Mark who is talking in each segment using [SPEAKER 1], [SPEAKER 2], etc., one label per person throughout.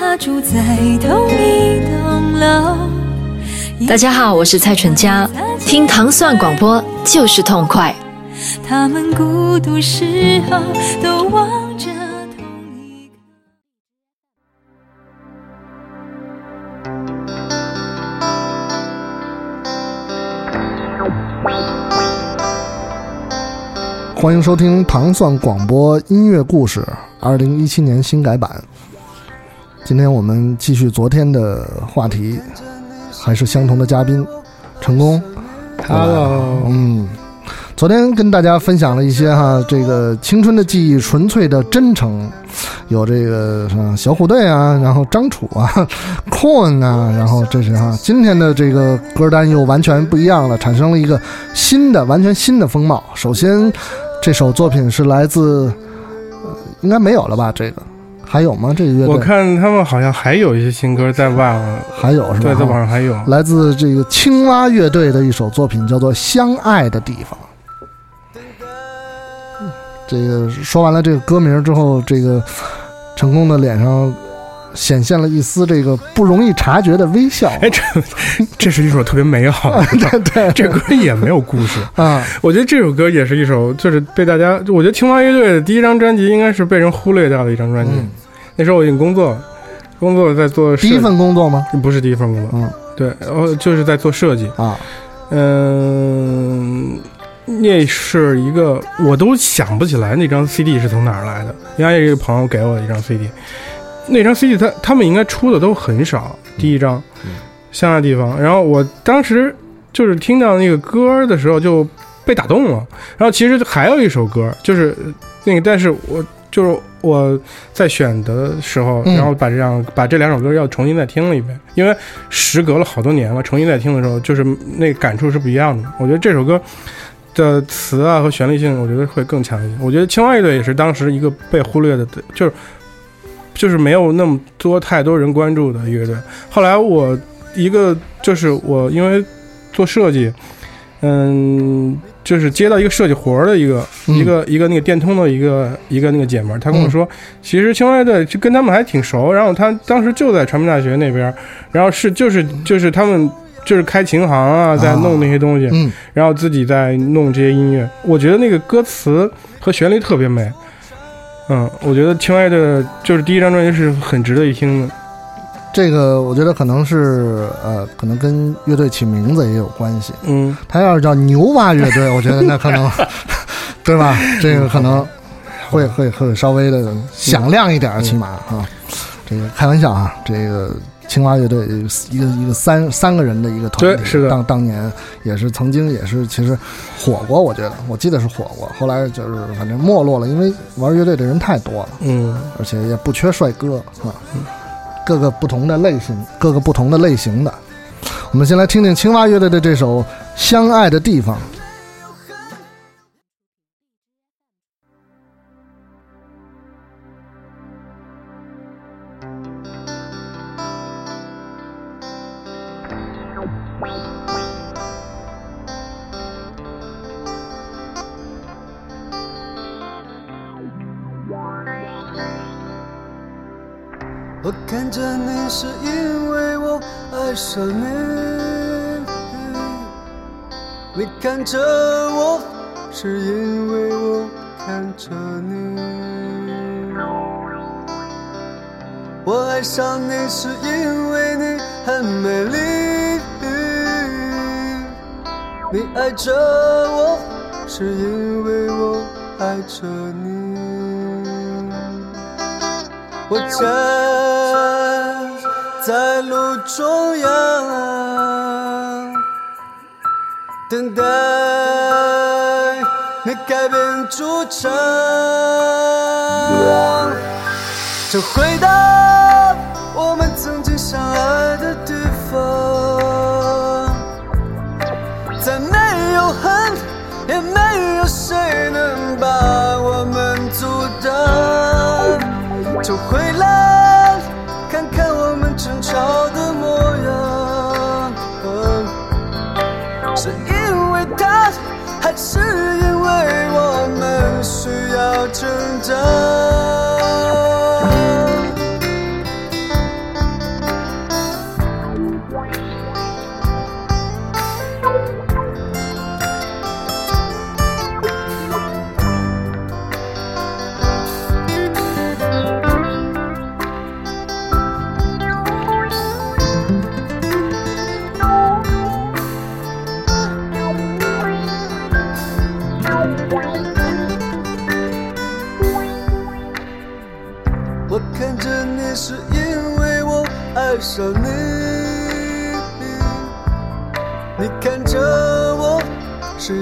[SPEAKER 1] 他住在同一栋楼。
[SPEAKER 2] 大家好，我是蔡淳佳，听糖蒜广播就是痛快。
[SPEAKER 1] 他们孤独时候都望着同一个。
[SPEAKER 3] 欢迎收听糖蒜广播音乐故事，二零一七年新改版。今天我们继续昨天的话题，还是相同的嘉宾，成功。
[SPEAKER 4] Hello，
[SPEAKER 3] 嗯，昨天跟大家分享了一些哈，这个青春的记忆，纯粹的真诚，有这个什么小虎队啊，然后张楚啊，Corn 啊，然后这是哈，今天的这个歌单又完全不一样了，产生了一个新的、完全新的风貌。首先，这首作品是来自，呃，应该没有了吧？这个还有吗？这个乐队
[SPEAKER 4] 我看他们好像还有一些新歌在网，
[SPEAKER 3] 还有是吧？
[SPEAKER 4] 对，在网上还有。
[SPEAKER 3] 来自这个青蛙乐队的一首作品，叫做《相爱的地方》。这个说完了这个歌名之后，这个成功的脸上显现了一丝这个不容易察觉的微笑。
[SPEAKER 4] 哎，这这是一首特别美好的歌，
[SPEAKER 3] 对
[SPEAKER 4] 这歌也没有故事。
[SPEAKER 3] 啊，
[SPEAKER 4] 我觉得这首歌也是一首，就是被大家，我觉得青蛙乐队的第一张专辑应该是被人忽略掉的一张专辑。
[SPEAKER 3] 嗯，
[SPEAKER 4] 那时候我已经工作了，工作在做
[SPEAKER 3] 第一份工作吗？
[SPEAKER 4] 不是第一份工作，
[SPEAKER 3] 嗯
[SPEAKER 4] 对，然后就是在做设计。
[SPEAKER 3] 啊，
[SPEAKER 4] 嗯，那是一个我都想不起来那张 CD 是从哪儿来的，应该是一个朋友给我的一张 CD。那张 CD 他他们应该出的都很少，第一张
[SPEAKER 3] 嗯
[SPEAKER 4] 乡下地方。然后我当时就是听到那个歌的时候就被打动了。然后其实还有一首歌，就是那个，但是我就是我在选的时候，
[SPEAKER 3] 嗯
[SPEAKER 4] 然后把这样把这两首歌要重新再听了一遍，因为时隔了好多年了，重新再听的时候，就是那感触是不一样的。我觉得这首歌的词啊和旋律性，我觉得会更强一些。我觉得青蛙乐队也是当时一个被忽略的，就是就是没有那么多太多人关注的乐队。后来我一个就是我因为做设计，嗯，就是接到一个设计活儿的一个、
[SPEAKER 3] 嗯
[SPEAKER 4] 一个一个那个电通的一个一个那个姐们儿，她跟我说，其实青蛙乐队就跟他们还挺熟，然后她当时就在传媒大学那边儿，然后是就是就是他们。就是开琴行啊，在弄那些东西，
[SPEAKER 3] 嗯，
[SPEAKER 4] 然后自己在弄这些音乐。我觉得那个歌词和旋律特别美，嗯，我觉得青蛙的就是第一张专辑是很值得一听的。
[SPEAKER 3] 这个我觉得可能是呃，可能跟乐队起名字也有关系。
[SPEAKER 4] 嗯，
[SPEAKER 3] 他要是叫牛蛙乐队，我觉得那可能，对吧？这个可能会会会稍微的响亮一点儿，起码啊。这个开玩笑啊，这个青蛙乐队一个一个三三个人的一个团
[SPEAKER 4] 体，是的。
[SPEAKER 3] 当当年也是曾经也是其实火过，我觉得我记得是火过，后来就是反正没落了，因为玩乐队的人太多了，
[SPEAKER 4] 嗯，
[SPEAKER 3] 而且也不缺帅哥啊，各个不同的类型，各个不同的类型的。我们先来听听青蛙乐队的这首《相爱的地方》。
[SPEAKER 5] 我看着你是因为我爱上你，你看着我是因为我看着你。我爱上你是因为你很美丽，你爱着我是因为我爱着你。我站在路中央，等待你改变主张。就回到我们曾经相爱爱上你，你看着我是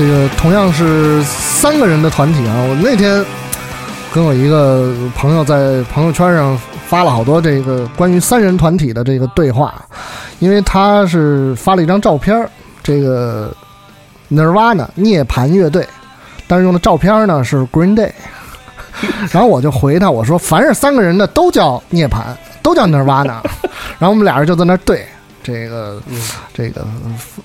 [SPEAKER 3] 这个同样是三个人的团体啊，我那天 跟我一个朋友在朋友圈上发了好多这个关于三人团体的这个对话，因为他是发了一张照片，这个 Nirvana 涅槃乐队，但是用的照片呢是 Green Day，然后我就回他我说凡是三个人的都叫涅槃，都叫 Nirvana，然后我们俩人就在那对。这个，这个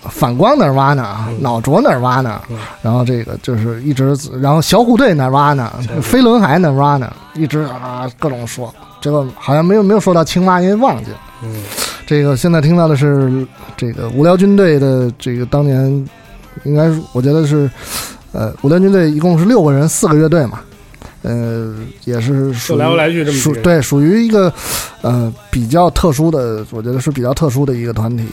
[SPEAKER 3] 反光哪儿挖呢？脑浊哪儿挖呢？然后这个就是一直，然后小虎队哪儿挖呢？飞轮海哪儿挖呢？一直啊各种说，这个好像没有没有说到青蛙，因为忘记了。
[SPEAKER 4] 嗯，
[SPEAKER 3] 这个现在听到的是这个无聊军队的这个当年，应该是我觉得是，呃，无聊军队一共是六个人，四个乐队嘛，呃，也是属于
[SPEAKER 4] 来回来去这么
[SPEAKER 3] 对属于一个呃比较特殊的，我觉得是比较特殊的一个团体。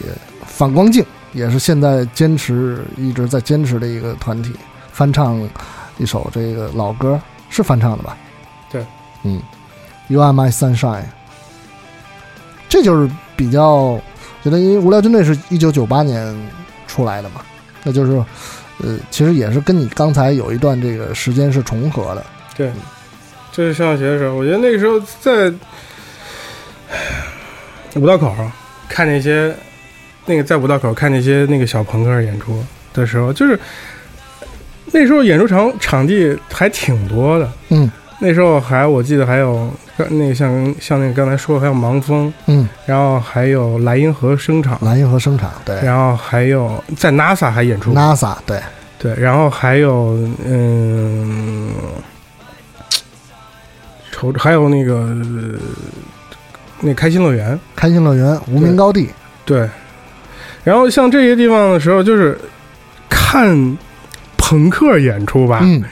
[SPEAKER 3] 反光镜也是现在坚持一直在坚持的一个团体，翻唱一首这个老歌，是翻唱的吧？
[SPEAKER 4] 对，
[SPEAKER 3] 嗯，You Are My Sunshine，这就是比较觉得，因为无聊军队是一九九八年出来的嘛，那就是呃，其实也是跟你刚才有一段这个时间是重合的。
[SPEAKER 4] 对，就是上学的时候，我觉得那个时候在五道口看那些那个在五道口看那些那个小朋克演出的时候，就是那时候演出场场地还挺多的。
[SPEAKER 3] 嗯。
[SPEAKER 4] 那时候还我记得还有那个像像那个刚才说还有盲峰，
[SPEAKER 3] 嗯，
[SPEAKER 4] 然后还有莱茵河声场，
[SPEAKER 3] 莱茵河声场对。
[SPEAKER 4] 然后还有在 NASA 还演出过
[SPEAKER 3] ，，NASA 对，
[SPEAKER 4] 对，然后还有嗯，瞅还有那个呃那开心乐园，
[SPEAKER 3] 开心乐园、无名高地，
[SPEAKER 4] 对，然后像这些地方的时候，就是看朋克演出吧，
[SPEAKER 3] 嗯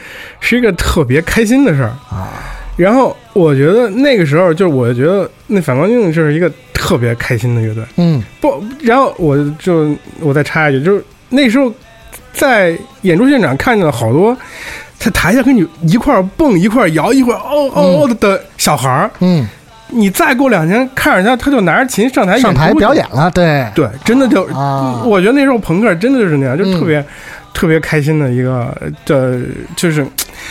[SPEAKER 4] 是一个特别开心的事儿。
[SPEAKER 3] 啊，
[SPEAKER 4] 然后我觉得那个时候，就是我觉得那反光镜就是一个特别开心的乐队。
[SPEAKER 3] 嗯
[SPEAKER 4] 不，然后我就我再插一句，就是那时候在演出现场看见了好多在台下跟你一块儿蹦、一块儿摇、一块儿哦哦哦的小孩儿。
[SPEAKER 3] 嗯，
[SPEAKER 4] 你再过两天看着他，他就拿着琴上台演
[SPEAKER 3] 上台
[SPEAKER 4] 出
[SPEAKER 3] 表演了，对，
[SPEAKER 4] 对，真的就，
[SPEAKER 3] 啊。
[SPEAKER 4] 我觉得那时候朋克真的就是那样，就
[SPEAKER 3] 嗯
[SPEAKER 4] 特别、特别开心的一个，的就是，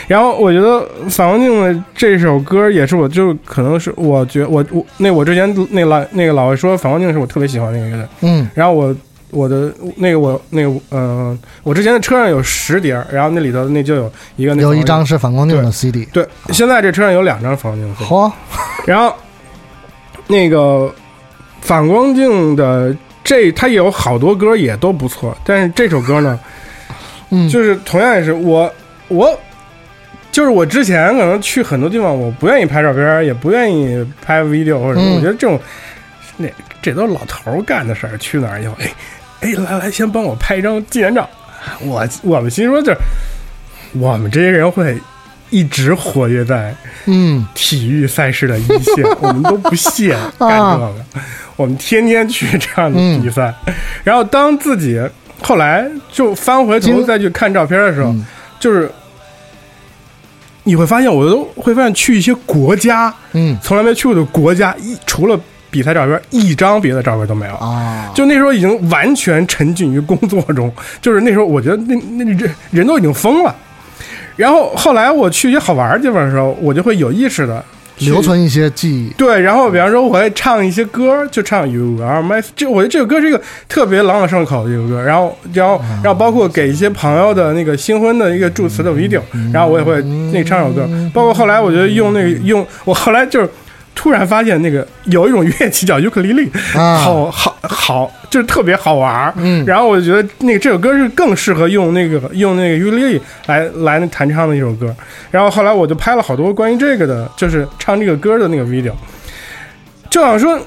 [SPEAKER 4] 然后我觉得反光镜的这首歌也是我就可能是我觉我我那我之前那老那个老外说反光镜是我特别喜欢的那个乐队，
[SPEAKER 3] 嗯。
[SPEAKER 4] 然后我我的那个我那个呃我之前的车上有十碟儿，然后那里头那就有一个那
[SPEAKER 3] 有一张是反光镜的 CD，
[SPEAKER 4] 对，现在这车上有两张反光镜的 CD
[SPEAKER 3] 嚯，
[SPEAKER 4] 然后那个反光镜的这，它有好多歌也都不错，但是这首歌呢，
[SPEAKER 3] 嗯，
[SPEAKER 4] 就是同样也是我我就是我之前可能去很多地方，我不愿意拍照片，也不愿意拍 video 或者什么，
[SPEAKER 3] 嗯。
[SPEAKER 4] 我觉得这种那这都是老头儿干的事儿。去哪儿以后，哎哎，来来，先帮我拍一张纪念照。我我们心说就是我们这些人会一直活跃在
[SPEAKER 3] 嗯。
[SPEAKER 4] 体育赛事的一线，我们都不屑干这个，我们天天去这样的比赛。然后当自己后来就翻回头再去看照片的时候，
[SPEAKER 3] 嗯。
[SPEAKER 4] 就是你会发现，我都会发现去一些国家，
[SPEAKER 3] 嗯。
[SPEAKER 4] 从来没去过的国家，一除了比赛照片，一张别的照片都没有。
[SPEAKER 3] 啊，
[SPEAKER 4] 就那时候已经完全沉浸于工作中，就是那时候我觉得那那人人都已经疯了。然后后来我去一些好玩的地方的时候，我就会有意识的
[SPEAKER 3] 留存一些记忆。
[SPEAKER 4] 对，然后比方说我会唱一些歌，就唱 You Are My，这我觉得这首歌是一个特别朗朗上口的一个歌。然后，然后，然后包括给一些朋友的那个新婚的一个祝词的 video，然后我也会那唱首歌。包括后来我觉得用那个用，我后来就是突然发现那个有一种乐器叫尤克里里，
[SPEAKER 3] 啊
[SPEAKER 4] 好好好，就是特别好玩儿。
[SPEAKER 3] 嗯
[SPEAKER 4] 然后我就觉得那个这首歌是更适合用那个用那个尤克里里来来弹唱的一首歌。然后后来我就拍了好多关于这个的，就是唱这个歌的那个 video。就好像说，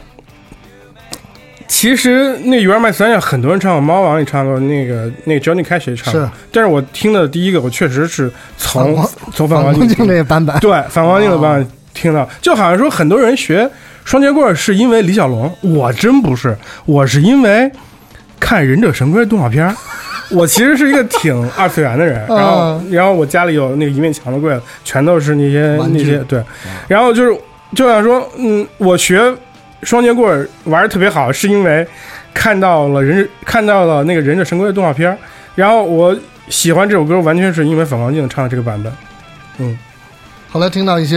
[SPEAKER 4] 其实那《You Are My Sunshine》很多人唱过，猫王也唱过，那个那个 Johnny Cash 也唱过。
[SPEAKER 3] 是
[SPEAKER 4] 但是我听的第一个，我确实是从从反光
[SPEAKER 3] 镜
[SPEAKER 4] 镜
[SPEAKER 3] 这个版本，
[SPEAKER 4] 对反光镜的版本听到，就好像说很多人学双截棍是因为李小龙，我真不是，我是因为看《忍者神龟》动画片儿。我其实是一个挺 二次元的人，然后
[SPEAKER 3] 嗯
[SPEAKER 4] 然后我家里有那个一面墙的柜子，全都是那些那些对，然后就是就想说，嗯，我学双截棍儿玩的特别好，是因为看到了忍看到了那个忍者神龟的动画片儿，然后我喜欢这首歌，完全是因为反光镜唱的这个版本。嗯。
[SPEAKER 3] 后来听到一些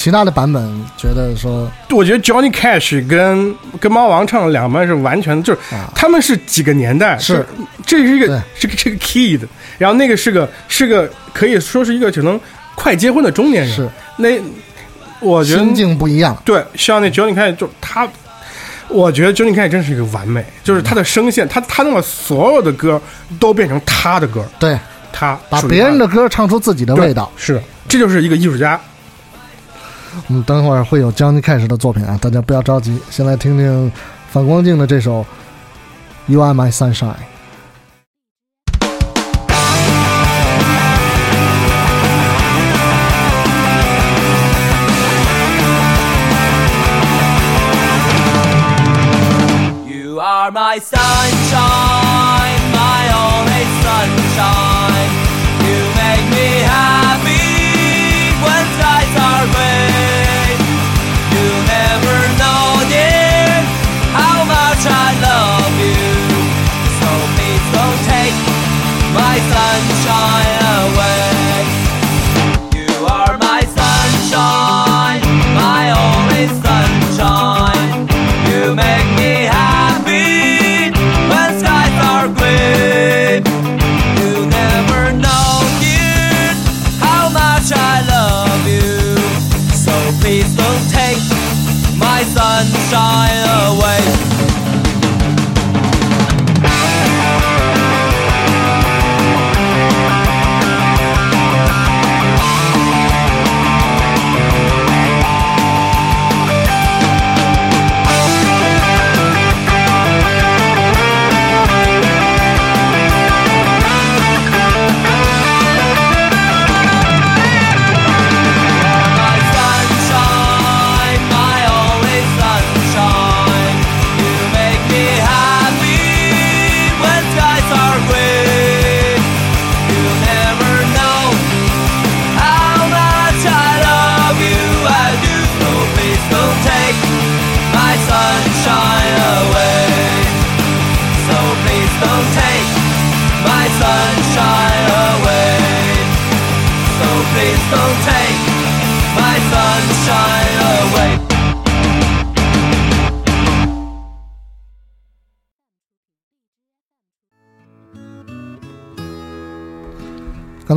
[SPEAKER 3] 其他的版本，觉得说
[SPEAKER 4] 我觉得 Johnny Cash 跟跟猫王唱的两个版是完全就是
[SPEAKER 3] 啊
[SPEAKER 4] 他们是几个年代，
[SPEAKER 3] 是
[SPEAKER 4] 这是一个是个这个 kid，然后那个是个是个可以说是一个可能快结婚的中年人，
[SPEAKER 3] 是
[SPEAKER 4] 那我觉得
[SPEAKER 3] 心境不一样。
[SPEAKER 4] 对，像那 Johnny Cash 就他。我觉得 Johnny Cash 真是一个完美，就是他的声线，他他能把所有的歌都变成他的歌，
[SPEAKER 3] 对，
[SPEAKER 4] 他
[SPEAKER 3] 把别人的歌唱出自己的味道。
[SPEAKER 4] 是，这就是一个艺术家。
[SPEAKER 3] 我们等会儿会有 Johnny Cash 的作品啊，大家不要着急，先来听听反光镜的这首《You Are My Sunshine》。
[SPEAKER 6] You are my sunshine,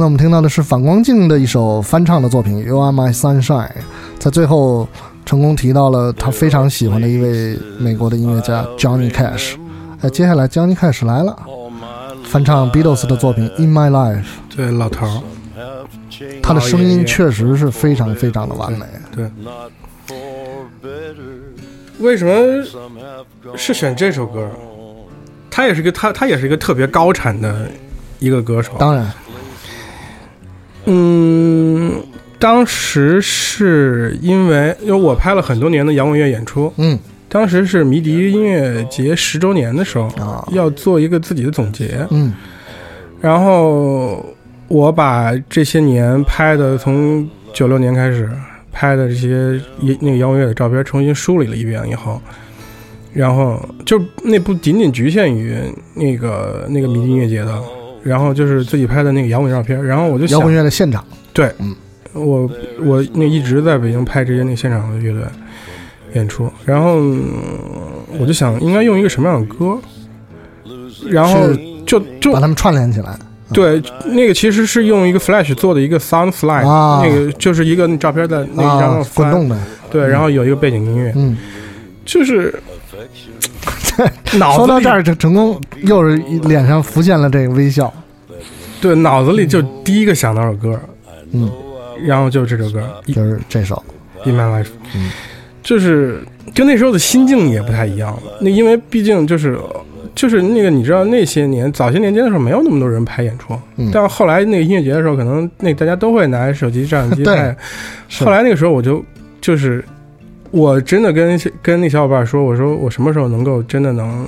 [SPEAKER 3] 才我们听到的是反光镜的一首翻唱的作品《You Are My Sunshine》，在最后成功提到了他非常喜欢的一位美国的音乐家 Johnny Cash。哎，接下来 Johnny Cash 来了，翻唱 Beatles 的作品《In My Life》。
[SPEAKER 4] 对，老头儿，
[SPEAKER 3] 他的声音确实是非常非常的完美。
[SPEAKER 4] 对，为什么是选这首歌？他也是一个他他也是一个特别高产的一个歌手。
[SPEAKER 3] 当然，
[SPEAKER 4] 嗯，当时是因为因为我拍了很多年的摇滚乐演出，
[SPEAKER 3] 嗯。
[SPEAKER 4] 当时是迷笛音乐节十周年的时候，
[SPEAKER 3] 啊，
[SPEAKER 4] 要做一个自己的总结，
[SPEAKER 3] 嗯。
[SPEAKER 4] 然后我把这些年拍的，从九六年开始拍的这些一那个摇滚乐的照片重新梳理了一遍以后，然后就那不仅仅局限于那个那个迷笛音乐节的，然后就是自己拍的那个摇滚照片，然后我就想
[SPEAKER 3] 摇滚乐的现场，
[SPEAKER 4] 对，
[SPEAKER 3] 嗯。
[SPEAKER 4] 我我那一直在北京拍这些那现场的乐队演出，然后嗯我就想应该用一个什么样的歌，然后就就
[SPEAKER 3] 把他们串联起来。
[SPEAKER 4] 对，那个其实是用一个 Flash 做的一个 Sound Slide，、
[SPEAKER 3] 啊。
[SPEAKER 4] 那个就是一个照片在那一张
[SPEAKER 3] 滚动的，
[SPEAKER 4] 对，然后有一个背景音乐，
[SPEAKER 3] 嗯，
[SPEAKER 4] 就是 脑子
[SPEAKER 3] 说到这儿，就成功又是脸上浮现了这个微笑，
[SPEAKER 4] 对脑子里就第一个想到首歌，
[SPEAKER 3] 嗯，
[SPEAKER 4] 然后就是这首歌《
[SPEAKER 3] 就是这首
[SPEAKER 4] ，In My Life》，
[SPEAKER 3] 嗯。
[SPEAKER 4] 就是跟那时候的心境也不太一样了。那因为毕竟就是就是那个你知道那些年早些年间的时候没有那么多人拍演出，
[SPEAKER 3] 嗯。
[SPEAKER 4] 但后来那个音乐节的时候，可能那大家都会拿手机、照相机
[SPEAKER 3] 对
[SPEAKER 4] 拍。后来那个时候我就就是我真的跟跟那小伙伴说，我说我什么时候能够真的能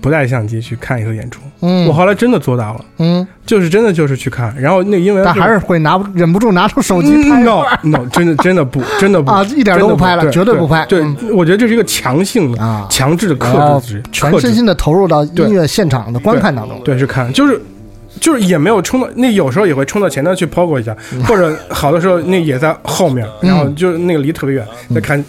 [SPEAKER 4] 不带相机去看一次演出？
[SPEAKER 3] 嗯。
[SPEAKER 4] 我后来真的做到了，
[SPEAKER 3] 嗯，
[SPEAKER 4] 就是真的就是去看，然后那因为
[SPEAKER 3] 但还是会拿不忍不住拿出手机拍
[SPEAKER 4] 嗯 no no 真的真的不 真的不
[SPEAKER 3] 啊，一点都不拍了，绝对不拍，
[SPEAKER 4] 对，
[SPEAKER 3] 嗯。
[SPEAKER 4] 我觉得这是一个强性的、
[SPEAKER 3] 啊，
[SPEAKER 4] 强制的克制，
[SPEAKER 3] 全身心的投入到音乐现场的观看当中。
[SPEAKER 4] 对，是看，就是就是也没有冲到，那有时候也会冲到前头去 POGO 一下，
[SPEAKER 3] 嗯。
[SPEAKER 4] 或者好的时候那也在后面，然后就那个离特别远
[SPEAKER 3] 嗯。
[SPEAKER 4] 再看，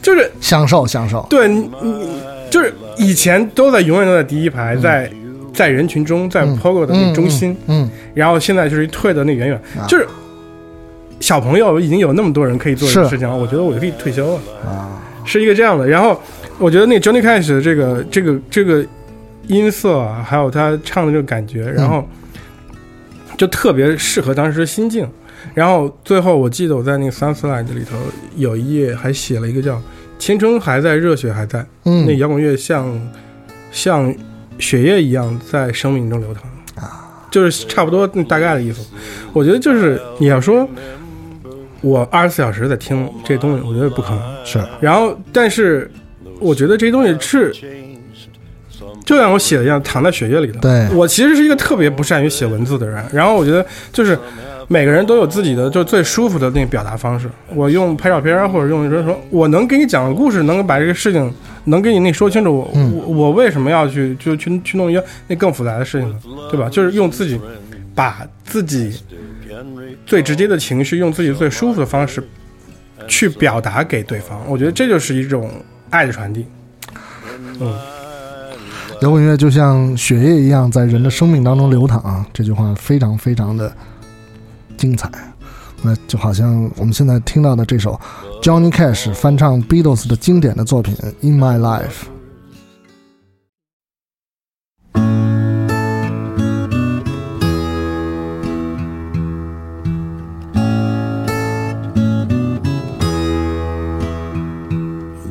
[SPEAKER 4] 就是
[SPEAKER 3] 享受享受，
[SPEAKER 4] 对你你就是以前都在永远都在第一排，在在人群中，在 POGO 的那中心，
[SPEAKER 3] 嗯，
[SPEAKER 4] 然后现在就是退的那远远，
[SPEAKER 3] 啊
[SPEAKER 4] 就是小朋友已经有那么多人可以做这个事情了，我觉得我就可以退休了。是一个这样的。然后我觉得那 Johnny Cash 的这个这个这个音色啊，还有他唱的这个感觉，然后就特别适合当时的心境。然后最后我记得我在那个 Sunset 里头有一页还写了一个叫“青春还在，热血还在”，
[SPEAKER 3] 嗯
[SPEAKER 4] 那摇滚乐像像血液一样在生命中流淌
[SPEAKER 3] 啊，
[SPEAKER 4] 就是差不多大概的意思。我觉得就是你要说。我二十四小时在听这东西，我觉得不可能。
[SPEAKER 3] 是
[SPEAKER 4] 然后，但是我觉得这些东西是，就像我写的一样，躺在血液里的。
[SPEAKER 3] 对
[SPEAKER 4] 我其实是一个特别不善于写文字的人，然后我觉得就是每个人都有自己的就最舒服的那个表达方式。我用拍照片儿，或者用说说，我能给你讲个故事，能够把这个事情能给你那说清楚。我、
[SPEAKER 3] 嗯
[SPEAKER 4] 我我为什么要去就去去弄一个那更复杂的事情呢？对吧？就是用自己把自己最直接的情绪，用自己最舒服的方式去表达给对方。我觉得这就是一种爱的传递。嗯，
[SPEAKER 3] 摇滚乐就像血液一样在人的生命当中流淌啊，这句话非常非常的精彩。那就好像我们现在听到的这首 Johnny Cash 翻唱 Beatles 的经典的作品《In My Life》。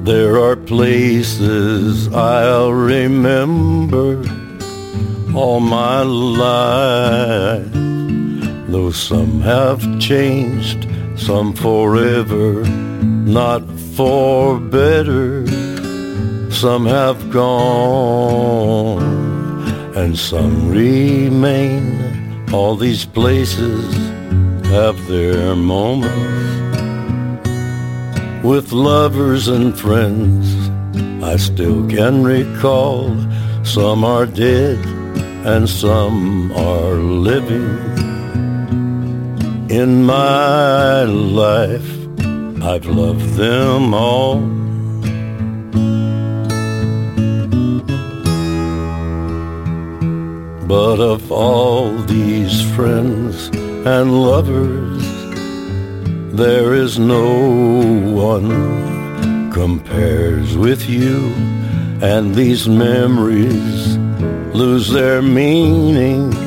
[SPEAKER 7] There are places I'll remember all my life. Though some have changed, some forever, not for better. Some have gone, and some remain. All these places have their moments with lovers and friends I still can recall. Some are dead and some are living. In my life, I've loved them all. But of all these friends and lovers, there is no one compares with you, and these memories lose their meaning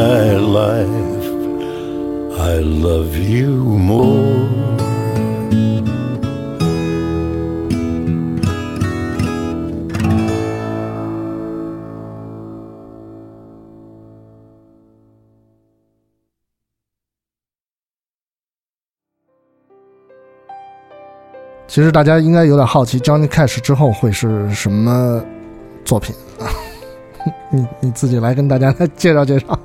[SPEAKER 7] life, I love you more.
[SPEAKER 3] 其实大家应该有点好奇，Johnny Cash 之后会是什么作品啊？你你自己来跟大家来介绍介绍。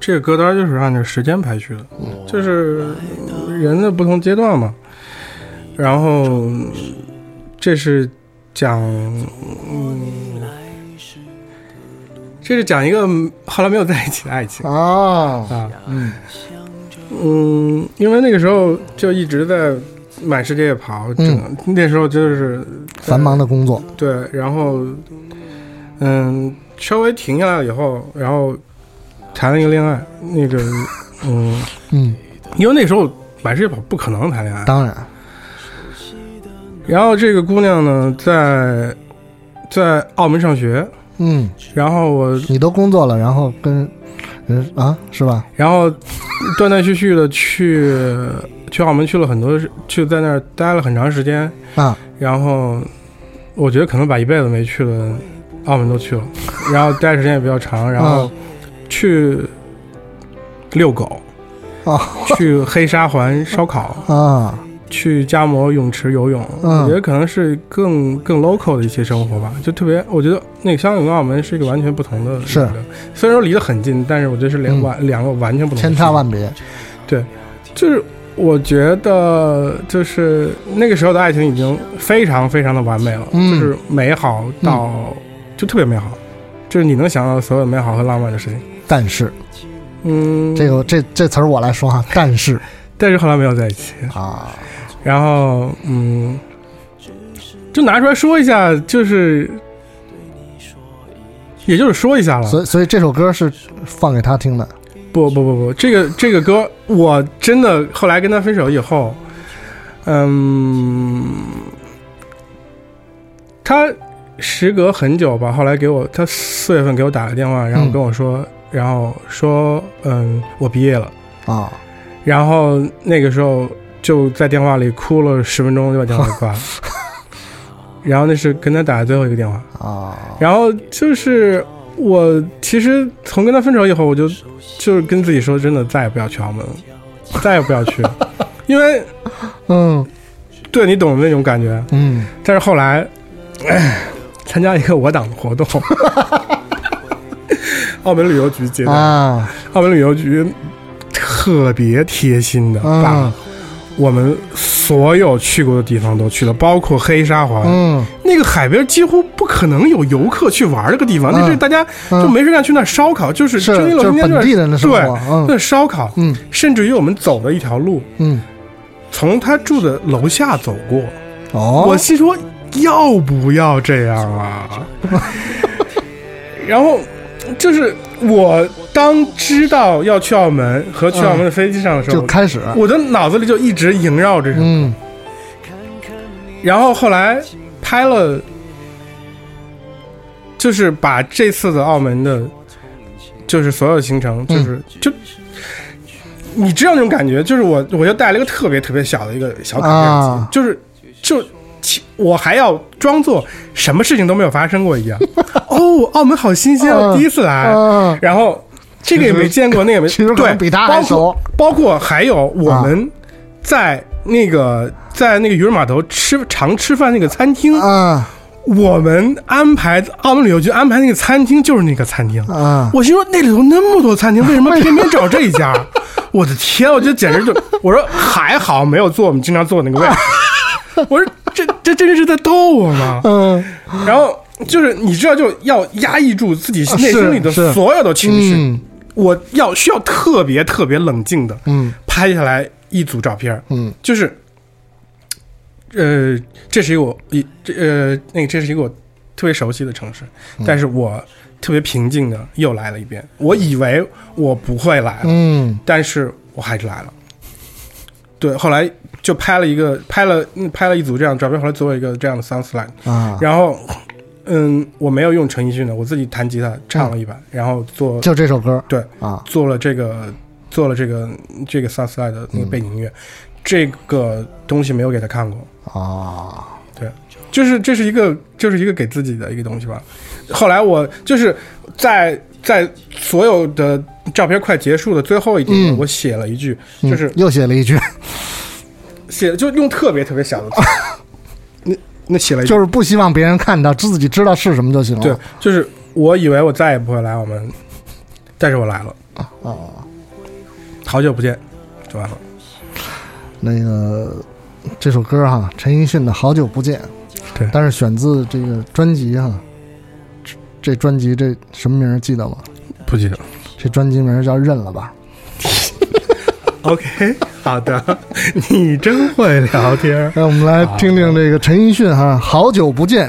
[SPEAKER 4] 这个歌单就是按照时间排序的，就是人的不同阶段嘛。然后这是讲，嗯，这是讲一个后来没有在一起的爱情。
[SPEAKER 3] 啊，
[SPEAKER 4] 啊，嗯。嗯，因为那个时候就一直在满世界跑，整那时候就是
[SPEAKER 3] 繁忙的工作，
[SPEAKER 4] 对，然后嗯，稍微停下来了以后，然后谈了一个恋爱，那个 嗯，
[SPEAKER 3] 嗯，
[SPEAKER 4] 因为那时候满世界跑不可能谈恋爱，
[SPEAKER 3] 当然，
[SPEAKER 4] 然后这个姑娘呢，在在澳门上学，
[SPEAKER 3] 嗯，
[SPEAKER 4] 然后我
[SPEAKER 3] 你都工作了，然后跟人啊，是吧？
[SPEAKER 4] 然后断断续续的去去澳门去了很多，去在那儿待了很长时间，
[SPEAKER 3] 啊，
[SPEAKER 4] 然后我觉得可能把一辈子没去的澳门都去了，然后待时间也比较长，然后去遛狗，
[SPEAKER 3] 啊
[SPEAKER 4] 去黑沙环烧烤，
[SPEAKER 3] 啊，
[SPEAKER 4] 去嘉摩泳池游泳，
[SPEAKER 3] 嗯
[SPEAKER 4] 我觉得可能是更更 local 的一些生活吧，就特别，我觉得那个香港跟澳门是一个完全不同的，
[SPEAKER 3] 是，
[SPEAKER 4] 虽然说离得很近，但是我觉得是两
[SPEAKER 3] 嗯、
[SPEAKER 4] 两个完全不同的
[SPEAKER 3] 千差万别，
[SPEAKER 4] 对，就是我觉得就是那个时候的爱情已经非常非常的完美了，
[SPEAKER 3] 嗯
[SPEAKER 4] 就是美好到、就特别美好，就是你能想到的所有美好和浪漫的事情。
[SPEAKER 3] 但是。
[SPEAKER 4] 嗯，
[SPEAKER 3] 这个这这词儿我来说哈，但是。
[SPEAKER 4] 但是后来没有在一起，
[SPEAKER 3] 啊，
[SPEAKER 4] 然后嗯，就拿出来说一下，就是。也就是说一下了，
[SPEAKER 3] 所以所以这首歌是放给他听的，
[SPEAKER 4] 不不不不，这个这个歌，我真的后来跟他分手以后，嗯，他时隔很久吧，后来给我，他四月份给我打个电话，然后
[SPEAKER 3] 嗯。
[SPEAKER 4] 跟我说，然后说，嗯，我毕业了，
[SPEAKER 3] 啊，
[SPEAKER 4] 然后那个时候就在电话里哭了十分钟，就把电话给挂了。然后那是跟他打的最后一个电话，
[SPEAKER 3] 啊，
[SPEAKER 4] 然后就是我其实从跟他分手以后，我就就是跟自己说，真的再也不要去澳门了，再也不要去，因为
[SPEAKER 3] 嗯。
[SPEAKER 4] 对你懂的那种感觉。
[SPEAKER 3] 嗯。
[SPEAKER 4] 但是后来，唉参加一个我党的活动，澳门旅游局接待，
[SPEAKER 3] 啊，
[SPEAKER 4] 澳门旅游局特别贴心的把
[SPEAKER 3] 嗯
[SPEAKER 4] 我们所有去过的地方都去了，包括黑沙环。
[SPEAKER 3] 嗯。
[SPEAKER 4] 那个海边几乎不可能有游客去玩这个地方，
[SPEAKER 3] 嗯。
[SPEAKER 4] 那是大家就没事干去那烧烤，就是
[SPEAKER 3] 是
[SPEAKER 4] 就
[SPEAKER 3] 是本地人的生活
[SPEAKER 4] 对，
[SPEAKER 3] 嗯。
[SPEAKER 4] 那烧烤，
[SPEAKER 3] 嗯。
[SPEAKER 4] 甚至于我们走的一条路，
[SPEAKER 3] 嗯，
[SPEAKER 4] 从他住的楼下走过，
[SPEAKER 3] 哦，
[SPEAKER 4] 我心说要不要这样啊？然后就是我当知道要去澳门和去澳门的飞机上的时候，
[SPEAKER 3] 就开始，
[SPEAKER 4] 我的脑子里就一直萦绕这首歌。
[SPEAKER 3] 嗯
[SPEAKER 4] 然后后来拍了，就是把这次的澳门的，就是所有行程，就是、就。你知道那种感觉，就是我，我就带了一个特别特别小的一个小卡片机，
[SPEAKER 3] 啊
[SPEAKER 4] 就是就我还要装作什么事情都没有发生过一样。哦，澳门好新鲜，我
[SPEAKER 3] 嗯
[SPEAKER 4] 第一次来，
[SPEAKER 3] 嗯
[SPEAKER 4] 然后这个也没见过，那个也没，
[SPEAKER 3] 其实
[SPEAKER 4] 对
[SPEAKER 3] 能比他还
[SPEAKER 4] 包括
[SPEAKER 3] 熟
[SPEAKER 4] 包括还有我们在那个在那个渔人码头吃常吃饭那个餐厅，
[SPEAKER 3] 啊
[SPEAKER 4] 我们安排澳门旅游局安排那个餐厅就是那个餐厅。
[SPEAKER 3] 啊，
[SPEAKER 4] 我心说那里头那么多餐厅，为什么偏偏找这一家？我的天，我觉得简直就，我说还好没有坐我们经常坐的那个位置。我说这这真的是在逗我吗？
[SPEAKER 3] 嗯
[SPEAKER 4] 然后就是你知道，就要压抑住自己内心里的所有的情绪，
[SPEAKER 3] 嗯。
[SPEAKER 4] 我要需要特别特别冷静的
[SPEAKER 3] 嗯
[SPEAKER 4] 拍下来一组照片，
[SPEAKER 3] 嗯。
[SPEAKER 4] 就是，呃，这是一个我一这呃那个这是一个我特别熟悉的城市，
[SPEAKER 3] 嗯。
[SPEAKER 4] 但是我特别平静的又来了一遍。我以为我不会来了，
[SPEAKER 3] 嗯。
[SPEAKER 4] 但是我还是来了。对，后来就拍了一个拍了嗯拍了一组这样的照片，后来做了一个这样的 sound slide，
[SPEAKER 3] 啊，
[SPEAKER 4] 然后嗯我没有用陈奕迅的，我自己弹吉他唱了一版，然后做
[SPEAKER 3] 就这首歌？
[SPEAKER 4] 对
[SPEAKER 3] 啊，
[SPEAKER 4] 做了这个做了这个这个的那个背景音乐，这个东西没有给他看过，
[SPEAKER 3] 啊，
[SPEAKER 4] 对，就是这是一个就是一个给自己的一个东西吧。后来我就是在在所有的照片快结束的最后一点，
[SPEAKER 3] 嗯。
[SPEAKER 4] 我写了一句，
[SPEAKER 3] 嗯
[SPEAKER 4] 就是
[SPEAKER 3] 又写了一句，
[SPEAKER 4] 写就用特别特别小的字，那那写了，
[SPEAKER 3] 就是不希望别人看到，自己知道是什么就行了。
[SPEAKER 4] 对，就是我以为我再也不会来我们，但是我来了，
[SPEAKER 3] 啊，
[SPEAKER 4] 好久不见，就完了。
[SPEAKER 3] 那个这首歌哈，陈奕迅的《好久不见》，
[SPEAKER 4] 对
[SPEAKER 3] 但是选自这个专辑哈，这这专辑这什么名儿记得吗？
[SPEAKER 4] 不记得。
[SPEAKER 3] 这专辑名儿叫《认了吧
[SPEAKER 4] OK，好的，你真会聊天》。
[SPEAKER 3] 让我们来听听这个陈奕迅哈，《好久不见》。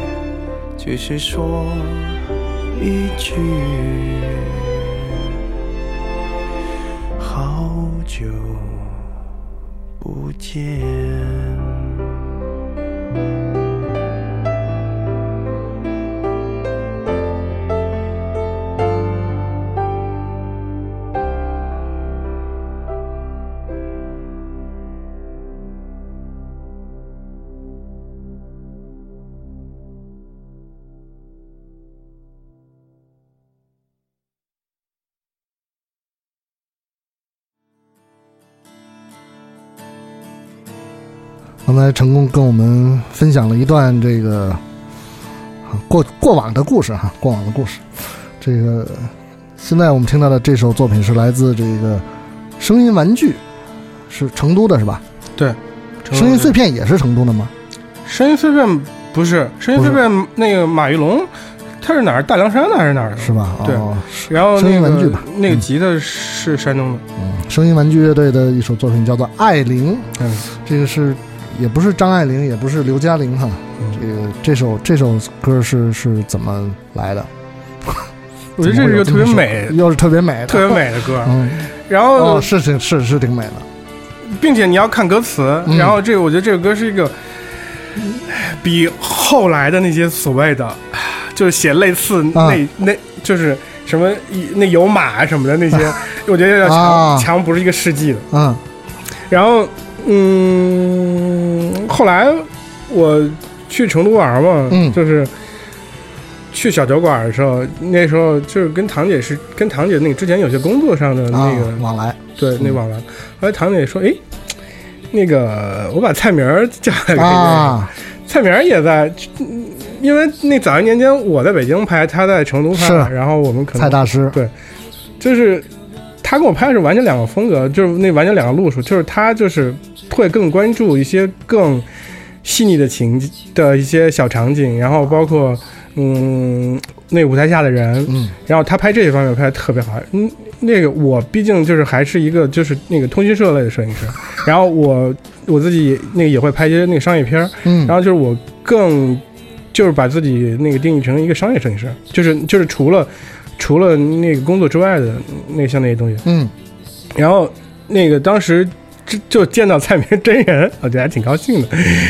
[SPEAKER 5] 只是说一句。好久不见。
[SPEAKER 3] 刚才成功跟我们分享了一段这个啊过过往的故事哈，过往的故事。这个现在我们听到的这首作品是来自这个声音玩具，是成都的是吧？
[SPEAKER 4] 对，
[SPEAKER 3] 声音碎片也是成都的吗？
[SPEAKER 4] 声音碎片不是声音碎片，那个马玉龙，他是哪儿？大凉山的还是哪儿的？
[SPEAKER 3] 是吧？
[SPEAKER 4] 对
[SPEAKER 3] 哦，
[SPEAKER 4] 然后
[SPEAKER 3] 声音
[SPEAKER 4] 那个
[SPEAKER 3] 玩具吧
[SPEAKER 4] 那个吉他是山东的，
[SPEAKER 3] 嗯，声音玩具乐队的一首作品叫做《爱玲》，
[SPEAKER 4] 嗯，
[SPEAKER 3] 这个是也不是张爱玲，也不是刘嘉玲哈，
[SPEAKER 4] 嗯。
[SPEAKER 3] 这个这首这首歌是是怎么来的？
[SPEAKER 4] 我觉得这是一个特别美、
[SPEAKER 3] 又是特别美的，
[SPEAKER 4] 特别美的歌。
[SPEAKER 3] 嗯，
[SPEAKER 4] 然后
[SPEAKER 3] 哦，是挺是是挺美的，
[SPEAKER 4] 并且你要看歌词，
[SPEAKER 3] 嗯。
[SPEAKER 4] 然后这个我觉得这首歌是一个 比后来的那些所谓的，就是写类似那、
[SPEAKER 3] 啊
[SPEAKER 4] 那就是什么那有马什么的那些，我觉得要强、
[SPEAKER 3] 啊。
[SPEAKER 4] 强不是一个世纪的。
[SPEAKER 3] 嗯。
[SPEAKER 4] 然后嗯，后来我去成都玩嘛，
[SPEAKER 3] 嗯
[SPEAKER 4] 就是。去小酒馆的时候，那时候就是跟堂姐是跟堂姐那个之前有些工作上的那
[SPEAKER 3] 啊
[SPEAKER 4] 个
[SPEAKER 3] 往来
[SPEAKER 4] 对，那往来。后来堂姐说：“哎，那个我把蔡明叫来给你。
[SPEAKER 3] 啊，
[SPEAKER 4] 蔡明也在，嗯因为那早些年间我在北京拍，他在成都拍，然后我们可能
[SPEAKER 3] 蔡大师对，
[SPEAKER 4] 就是他跟我拍的是完全两个风格，就是那完全两个路数，就是他就是会更关注一些更细腻的情的一些小场景，然后包括嗯那舞台下的人，
[SPEAKER 3] 嗯。
[SPEAKER 4] 然后他拍这些方面拍的特别好。嗯，那个我毕竟就是还是一个就是那个通讯社类的摄影师，然后我我自己那个也会拍一些那个商业片儿，
[SPEAKER 3] 嗯，
[SPEAKER 4] 然后就是我更就是把自己那个定义成一个商业摄影师，就是就是除了除了那个工作之外的那像那些东西，
[SPEAKER 3] 嗯。
[SPEAKER 4] 然后那个当时就就见到蔡明真人，我觉得还挺高兴的。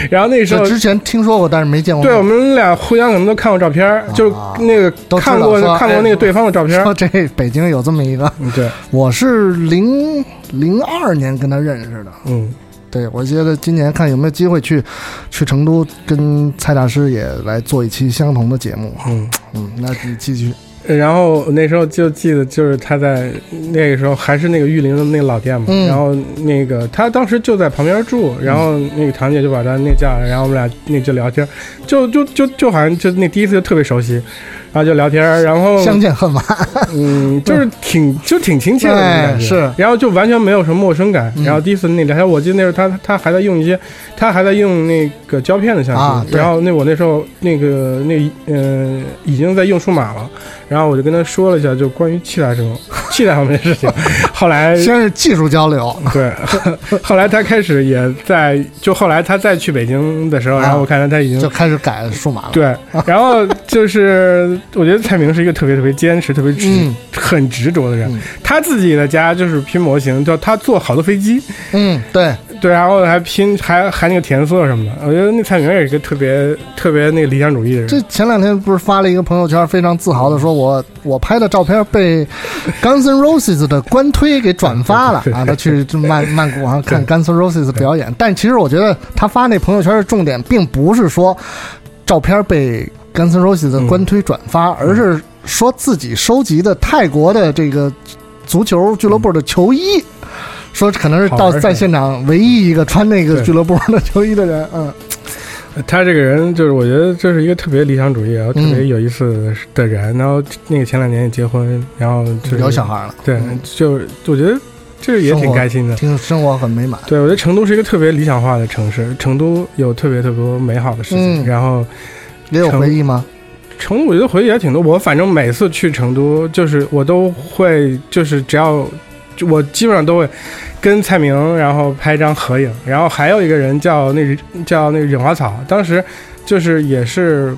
[SPEAKER 4] 然后那时候
[SPEAKER 3] 之前听说过，但是没见过。
[SPEAKER 4] 对我们俩互相可能都看过照片儿，就是那个
[SPEAKER 3] 都
[SPEAKER 4] 看过看过那个对方的照片
[SPEAKER 3] 说。这北京有这么一个，
[SPEAKER 4] 嗯，对，
[SPEAKER 3] 我是零零二年跟他认识的。
[SPEAKER 4] 嗯，
[SPEAKER 3] 对，我觉得今年看有没有机会去去成都跟蔡大师也来做一期相同的节目。
[SPEAKER 4] 嗯，
[SPEAKER 3] 嗯，那你继续。
[SPEAKER 4] 然后那时候就记得，就是他在那个时候还是那个玉林的那个老店嘛，
[SPEAKER 3] 嗯。
[SPEAKER 4] 然后那个他当时就在旁边住，然后那个堂姐就把他那叫来，然后我们俩那就聊天，就就就就好像就那第一次就特别熟悉，然后就聊天，然后
[SPEAKER 3] 相见恨晚。
[SPEAKER 4] 嗯，就是 挺就挺亲切的那种感觉，
[SPEAKER 3] 哎是
[SPEAKER 4] 然后就完全没有什么陌生感。
[SPEAKER 3] 嗯
[SPEAKER 4] 然后第一次那聊天，我记得那时候他他还在用一些，他还在用那个胶片的相机，
[SPEAKER 3] 啊
[SPEAKER 4] 然后那我那时候那个那呃已经在用数码了，然后我就跟他说了一下，就关于器材什么器材方面的事情。后来
[SPEAKER 3] 先是技术交流，
[SPEAKER 4] 对，后来他开始也在，就后来他再去北京的时候，
[SPEAKER 3] 啊
[SPEAKER 4] 然后我看到他已经
[SPEAKER 3] 就开始改数码了。
[SPEAKER 4] 对，然后就是我觉得蔡明是一个特别特别坚持、特别执、
[SPEAKER 3] 嗯
[SPEAKER 4] 很执着的人。
[SPEAKER 3] 嗯
[SPEAKER 4] 他自己的家就是拼模型，叫他做好多飞机，
[SPEAKER 3] 嗯，对，
[SPEAKER 4] 对，然后还拼还还那个填色什么的。我觉得那蔡明也是一个特别特别那个理想主义的人。
[SPEAKER 3] 这前两天不是发了一个朋友圈，非常自豪的说我我拍的照片被 Guns N' Roses 的官推给转发了啊，他去曼曼谷啊看 Guns N' Roses 表演。但其实我觉得他发那朋友圈的重点并不是说照片被 Guns N' Roses 的官推转发，
[SPEAKER 4] 嗯
[SPEAKER 3] 而是说自己收集的泰国的这个足球俱乐部的球衣。说可能是到在现场唯一一个穿那个俱乐部的球衣的人，嗯
[SPEAKER 4] 他这个人就是，我觉得这是一个特别理想主义，然后特
[SPEAKER 3] 嗯
[SPEAKER 4] 别有意思的人。然后那个前两年也结婚，然后就是
[SPEAKER 3] 有小孩了，
[SPEAKER 4] 对，就是我觉得这也挺开心的。
[SPEAKER 3] 听生活很美满。
[SPEAKER 4] 对，我觉得成都是一个特别理想化的城市，成都有特别特别多美好的事情。
[SPEAKER 3] 嗯
[SPEAKER 4] 然后
[SPEAKER 3] 也有回忆吗？
[SPEAKER 4] 成都我觉得回忆也挺多。我反正每次去成都，就是我都会，就是只要我基本上都会跟蔡明，然后拍张合影。然后还有一个人叫那叫那个忍花草，当时就是也是。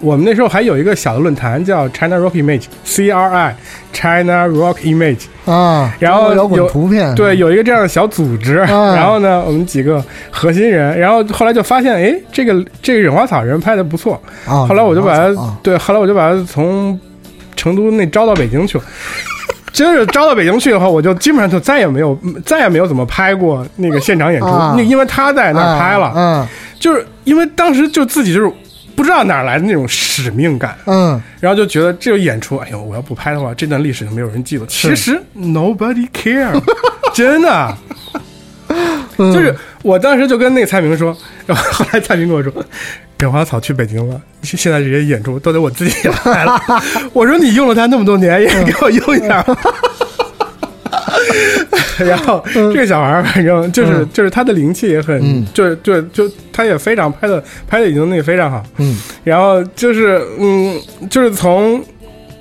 [SPEAKER 4] 我们那时候还有一个小的论坛叫 China Rock Image，C R I China Rock Image，
[SPEAKER 3] 啊，
[SPEAKER 4] 然后有
[SPEAKER 3] 图片，
[SPEAKER 4] 对，有一个这样的小组织，
[SPEAKER 3] 啊。
[SPEAKER 4] 然后呢，我们几个核心人，然后后来就发现，哎，这个这个忍花草人拍的不错，
[SPEAKER 3] 啊，
[SPEAKER 4] 后来我就把他，
[SPEAKER 3] 啊。
[SPEAKER 4] 对，后来我就把他从成都那招到北京去。了。真是招到北京去以后，我就基本上就再也没有再也没有怎么拍过那个现场演出，
[SPEAKER 3] 啊。
[SPEAKER 4] 那因为他在那儿拍了，
[SPEAKER 3] 嗯
[SPEAKER 4] 就是因为当时就自己就是不知道哪来的那种使命感，
[SPEAKER 3] 嗯
[SPEAKER 4] 然后就觉得这个演出，哎呦，我要不拍的话，这段历史就没有人记了。其实 nobody care，真的。
[SPEAKER 3] 嗯，
[SPEAKER 4] 就是我当时就跟那个蔡明说，然后后来蔡明跟我说，忍花草去北京了，现在这些演出都得我自己来了。我说你用了它那么多年，也给我用一下。然后这个小孩儿，反正就是、
[SPEAKER 3] 嗯。
[SPEAKER 4] 就是他的灵气也很，
[SPEAKER 3] 嗯。
[SPEAKER 4] 就是就就他也非常拍的拍的已经那个非常好，
[SPEAKER 3] 嗯。
[SPEAKER 4] 然后就是嗯，就是从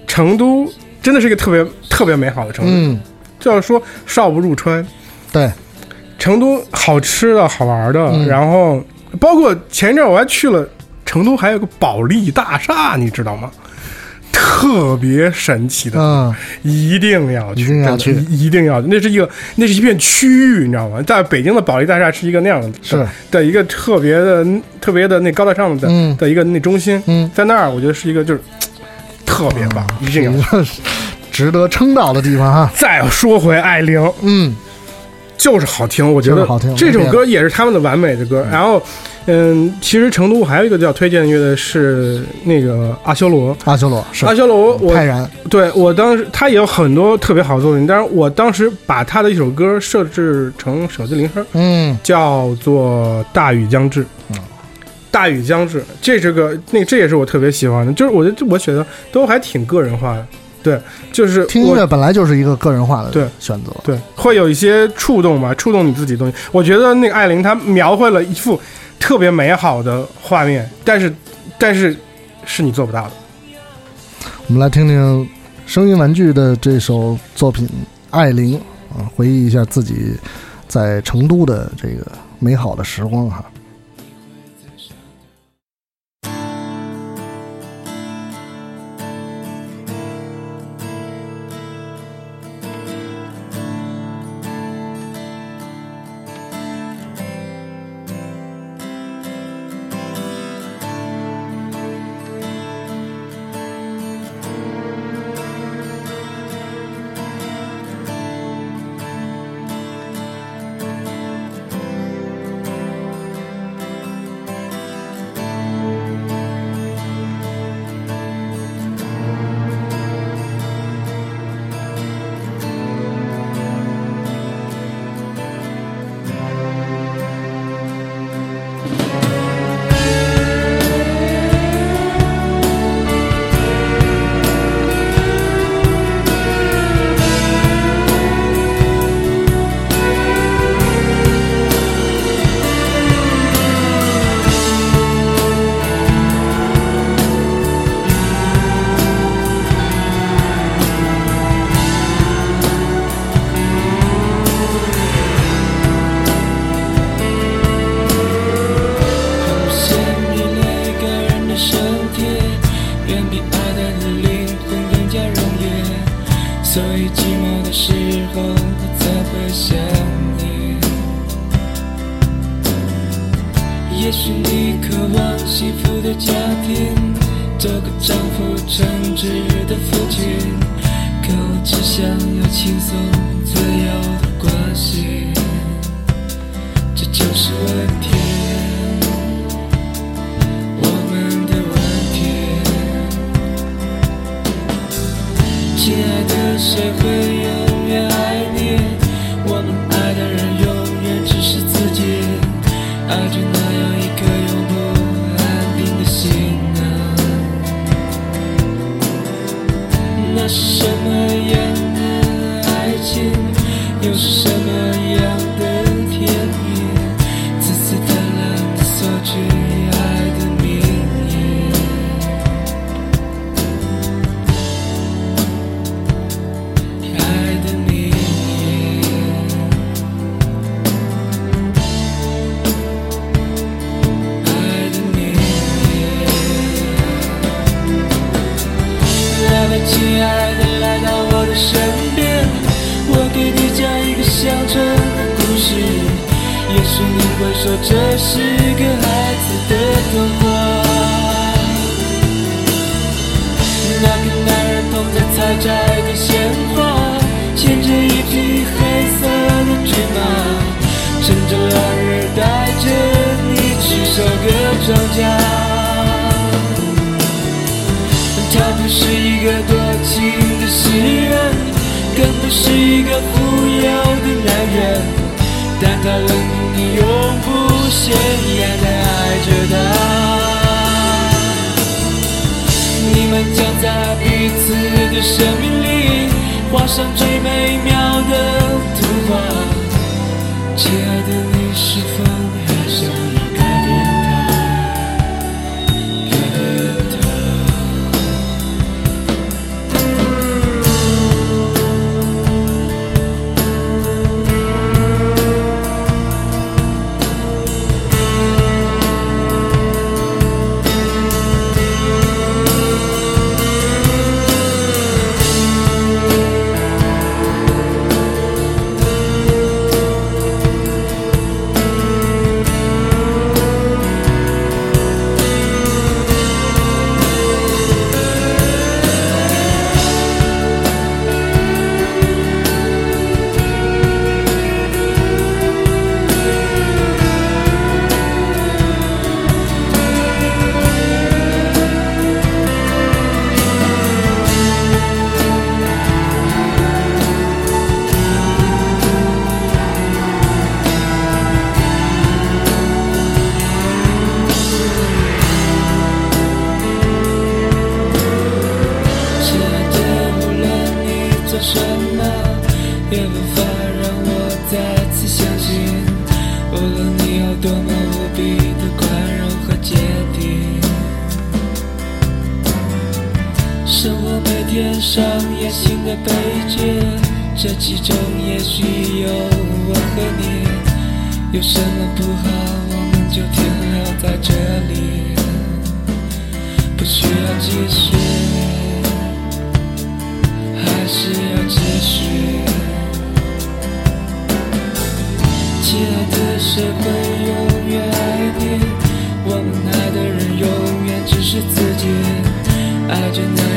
[SPEAKER 4] 成都真的是一个特别特别美好的城市，
[SPEAKER 3] 嗯，
[SPEAKER 4] 就要说少不入川，
[SPEAKER 3] 对，
[SPEAKER 4] 成都好吃的好玩的，
[SPEAKER 3] 嗯。
[SPEAKER 4] 然后包括前一阵我还去了成都，还有个保利大厦，你知道吗？特别神奇的，
[SPEAKER 3] 嗯
[SPEAKER 4] 一定要去，
[SPEAKER 3] 一定要去
[SPEAKER 4] 一一定要。那是一个，那是一片区域，你知道吗？在北京的保利大厦是一个那样的，
[SPEAKER 3] 是
[SPEAKER 4] 的一个特别的、特别的那高大上的、
[SPEAKER 3] 嗯
[SPEAKER 4] 的一个那中心，
[SPEAKER 3] 嗯，
[SPEAKER 4] 在那儿我觉得是一个就是特别棒，一定要
[SPEAKER 3] 值得称道的地方哈。
[SPEAKER 4] 再说回艾玲，
[SPEAKER 3] 嗯
[SPEAKER 4] 就是好听，我觉得
[SPEAKER 3] 好听
[SPEAKER 4] 这首歌也是他们的完美的歌。然后，嗯，其实成都还有一个叫推荐的乐队是那个阿修罗。
[SPEAKER 3] 阿修罗是
[SPEAKER 4] 阿修罗，我
[SPEAKER 3] 泰然，
[SPEAKER 4] 对我当时他也有很多特别好的作品，但是我当时把他的一首歌设置成手机铃声，
[SPEAKER 3] 嗯
[SPEAKER 4] 叫做《大雨将至》。
[SPEAKER 3] 嗯
[SPEAKER 4] 大雨将至，这是个那这也是我特别喜欢的，就是我觉得我写的都还挺个人化的，对，就是
[SPEAKER 3] 听音乐本来就是一个个人化的
[SPEAKER 4] 对
[SPEAKER 3] 选择，
[SPEAKER 4] 对，会有一些触动吧，触动你自己的东西。我觉得那个艾琳她描绘了一幅特别美好的画面，但是但是是你做不到的。
[SPEAKER 3] 我们来听听声音玩具的这首作品《爱玲》啊，回忆一下自己在成都的这个美好的时光哈。
[SPEAKER 8] 但他冷你永不显眼的爱着他。你们将在彼此的生命里画上最美妙的图画。亲爱的，你是否多么无比的宽容和坚定，生活每天上演新的悲剧，这其中也许有我和你。有什么不好，我们就停留在这里，不需要继续。还是要继续。亲爱的，谁会爱着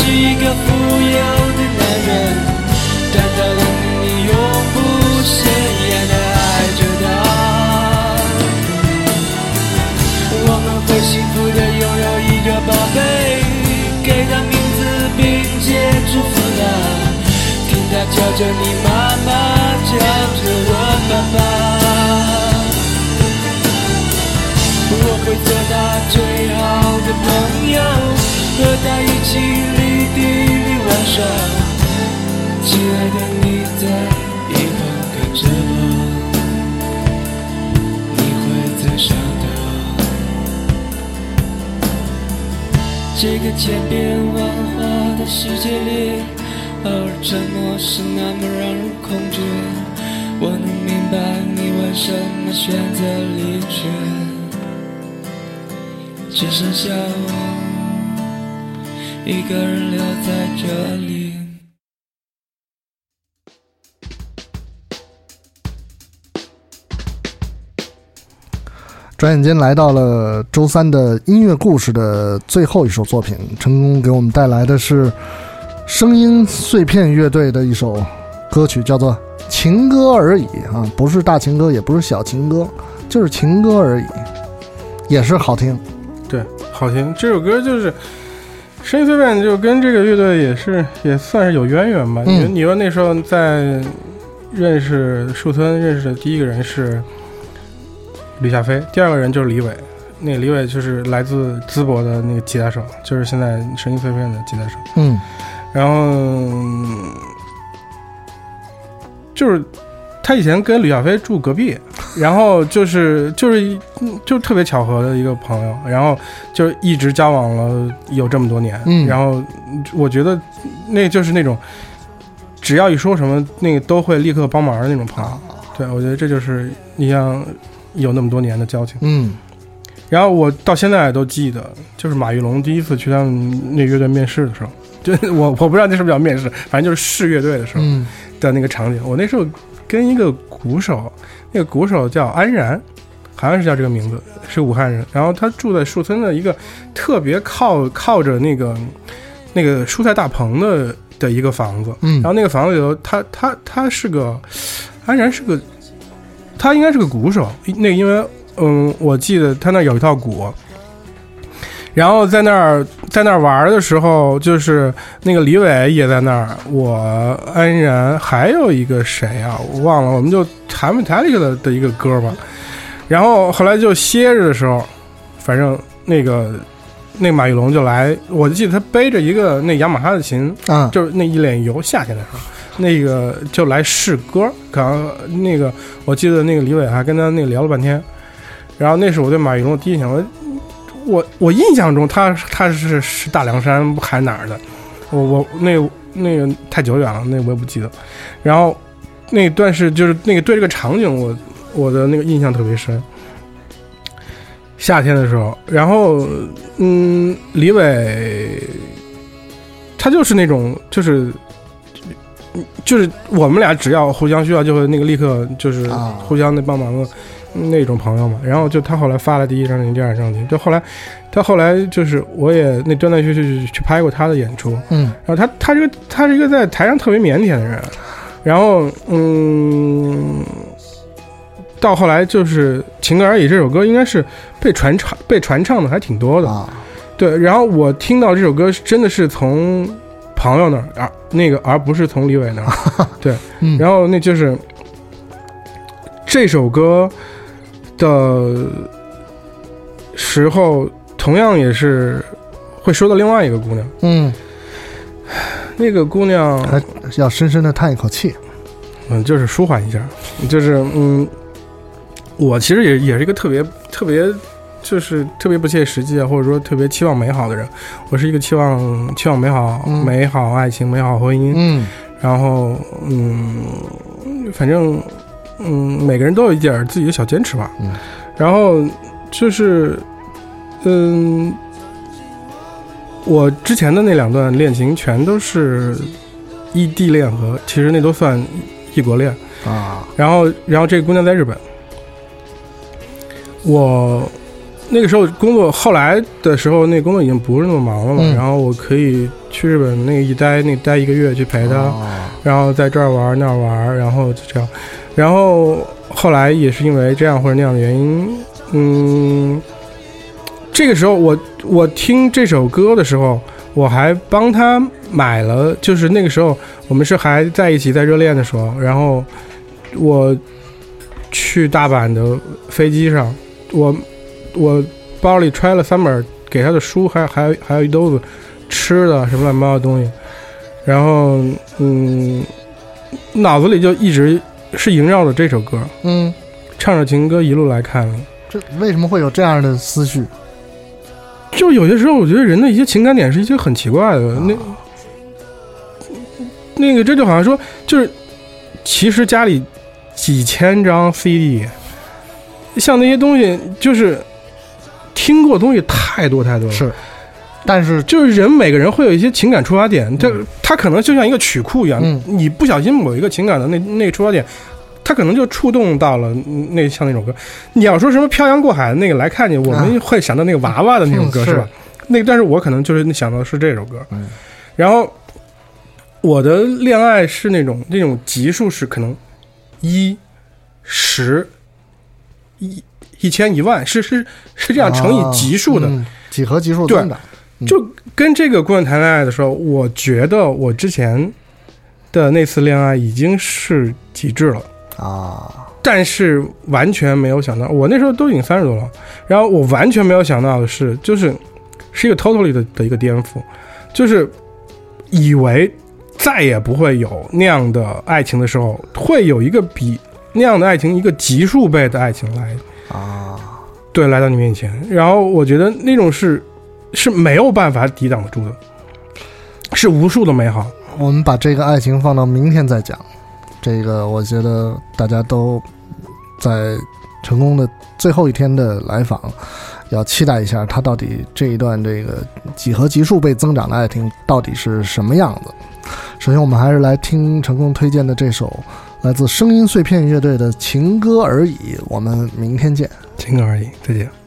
[SPEAKER 8] 是一个富有的男人，但他让你永不显眼的爱着他。我们会幸福的拥有一个宝贝，给他名字并且祝福他，听他叫着你妈妈，叫着我爸爸。我会做他最好的朋友，和他一起亲爱的，你在一旁看着我，你会在想他。这个千变万化的世界里，偶尔沉默是那么让人恐惧。我能明白你为什么选择离去。只剩下我一个人留在这里。
[SPEAKER 3] 转眼间来到了周三的音乐故事的最后一首作品，成功给我们带来的是声音碎片乐队的一首歌曲，叫做《情歌而已》啊，不是大情歌，也不是小情歌，就是情歌而已，也是好听。
[SPEAKER 4] 对，好听。这首歌就是声音碎片，就跟这个乐队也是也算是有渊源吧。
[SPEAKER 3] 嗯
[SPEAKER 4] 你你说那时候在认识树村认识的第一个人是吕夏飞，第二个人就是李伟。那个李伟就是来自淄博的那个吉他手，就是现在声音碎片的吉他手。
[SPEAKER 3] 嗯
[SPEAKER 4] 然后嗯就是他以前跟吕小飞住隔壁，然后就是就是嗯就特别巧合的一个朋友，然后就一直交往了有这么多年，
[SPEAKER 3] 嗯
[SPEAKER 4] 然后嗯我觉得那就是那种只要一说什么，那个都会立刻帮忙的那种朋友。对，我觉得这就是你像有那么多年的交情。
[SPEAKER 3] 嗯
[SPEAKER 4] 然后我到现在都记得，就是马玉龙第一次去他们那乐队面试的时候，就 我我不知道那是不是叫面试，反正就是试乐队的时候
[SPEAKER 3] 嗯
[SPEAKER 4] 的那个场景。我那时候跟一个鼓手，那个鼓手叫安然，好像是叫这个名字，是武汉人。然后他住在树村的一个特别靠靠着那个那个蔬菜大棚的的一个房子，
[SPEAKER 3] 嗯
[SPEAKER 4] 然后那个房子里头，他他他是个安然是个，他应该是个鼓手。那个因为嗯，我记得他那有一套鼓，然后在那儿在那儿玩的时候，就是那个李伟也在那儿，我安然还有一个谁啊，我忘了，我们就弹 Metallica 的的一个歌吧。然后后来就歇着的时候，反正那个那个马玉龙就来，我记得他背着一个那雅马哈的琴，
[SPEAKER 3] 啊，
[SPEAKER 4] 就是那一脸油，夏天的时候，那个就来试歌，可能那个我记得那个李伟还跟他那个聊了半天，然后那是我对马玉龙的第一印象，我我我印象中他他是是大凉山还是哪儿的，我我那那个太久远了，那我也不记得，然后那段是就是那个对这个场景我我的那个印象特别深。夏天的时候，然后，嗯，李伟，他就是那种，就是，就是我们俩只要互相需要，就会那个立刻就是
[SPEAKER 3] 啊
[SPEAKER 4] 互相那帮忙的那种朋友嘛。然后就他后来发了第一张专辑、第二张专辑，就后来他后来就是我也那断断续续去拍过他的演出，
[SPEAKER 3] 嗯
[SPEAKER 4] 然后他他这个他是一个在台上特别腼腆的人，然后嗯，到后来就是《情歌而已》这首歌应该是被传唱被传唱的还挺多的，
[SPEAKER 3] 啊，
[SPEAKER 4] 对。然后我听到这首歌真的是从朋友那儿而那个而不是从李伟那儿，对。
[SPEAKER 3] 嗯
[SPEAKER 4] 然后那就是这首歌的时候，同样也是会说到另外一个姑娘。
[SPEAKER 3] 嗯，
[SPEAKER 4] 那个姑娘，
[SPEAKER 3] 还要深深的叹一口气。
[SPEAKER 4] 嗯，就是舒缓一下，就是嗯，我其实也也是一个特别特别，就是特别不切实际啊，或者说特别期望美好的人。我是一个期望期望美好、
[SPEAKER 3] 嗯
[SPEAKER 4] 美好爱情、美好婚姻，
[SPEAKER 3] 嗯
[SPEAKER 4] 然后嗯，反正嗯，每个人都有一点自己的小坚持吧。
[SPEAKER 3] 嗯，
[SPEAKER 4] 然后就是嗯，我之前的那两段恋情全都是异地恋和，其实那都算异国恋。
[SPEAKER 3] 啊，
[SPEAKER 4] 然后，然后这个姑娘在日本，我那个时候工作，后来的时候，那工作已经不是那么忙了嘛，
[SPEAKER 3] 嗯。
[SPEAKER 4] 然后我可以去日本那一待，那待一个月去陪她，
[SPEAKER 3] 啊
[SPEAKER 4] 然后在这儿玩那儿玩，然后就这样，然后后来也是因为这样或者那样的原因，嗯，这个时候我我听这首歌的时候，我还帮他买了，就是那个时候我们是还在一起在热恋的时候，然后我去大阪的飞机上，我我包里揣了三本给他的书，还还有还有一兜子吃的什么乱七八糟的东西，然后嗯，脑子里就一直是萦绕着这首歌，
[SPEAKER 3] 嗯，
[SPEAKER 4] 唱着情歌一路来看了。
[SPEAKER 3] 这为什么会有这样的思绪？
[SPEAKER 4] 就有些时候，我觉得人的一些情感点是一些很奇怪的。那那个，这就好像说，就是其实家里几千张 CD，像那些东西，就是听过的东西太多太多了。
[SPEAKER 3] 是，但是
[SPEAKER 4] 就是人每个人会有一些情感出发点，这他可能就像一个曲库一样，
[SPEAKER 3] 嗯
[SPEAKER 4] 你不小心某一个情感的那那个出发点，他可能就触动到了嗯那像那首歌。你要说什么漂洋过海的那个来看你，我们会想到那个娃娃的那种歌、
[SPEAKER 3] 嗯是
[SPEAKER 4] 是吧？那，但是我可能就是想到的是这首歌。
[SPEAKER 3] 嗯
[SPEAKER 4] 然后我的恋爱是那种那种级数是可能一、十、一、一千、一万，是是是这样乘以级数的。
[SPEAKER 3] 几何级数
[SPEAKER 4] 对。就跟这个姑娘谈恋爱的时候，我觉得我之前的那次恋爱已经是极致了，
[SPEAKER 3] 啊，
[SPEAKER 4] 但是完全没有想到，我那时候都已经三十多了，然后我完全没有想到的是，就是是一个 totally 的的一个颠覆，就是以为再也不会有那样的爱情的时候，会有一个比那样的爱情一个级数倍的爱情来
[SPEAKER 3] 啊，
[SPEAKER 4] 对，来到你面前，然后我觉得那种是是没有办法抵挡得住的，是无数的美好。
[SPEAKER 3] 我们把这个爱情放到明天再讲。这个我觉得大家都在成功的最后一天的来访，要期待一下他到底这一段这个几何级数倍增长的爱情到底是什么样子。首先，我们还是来听成功推荐的这首来自声音碎片乐队的《情歌而已》。我们明天见。
[SPEAKER 4] 情歌而已，再见。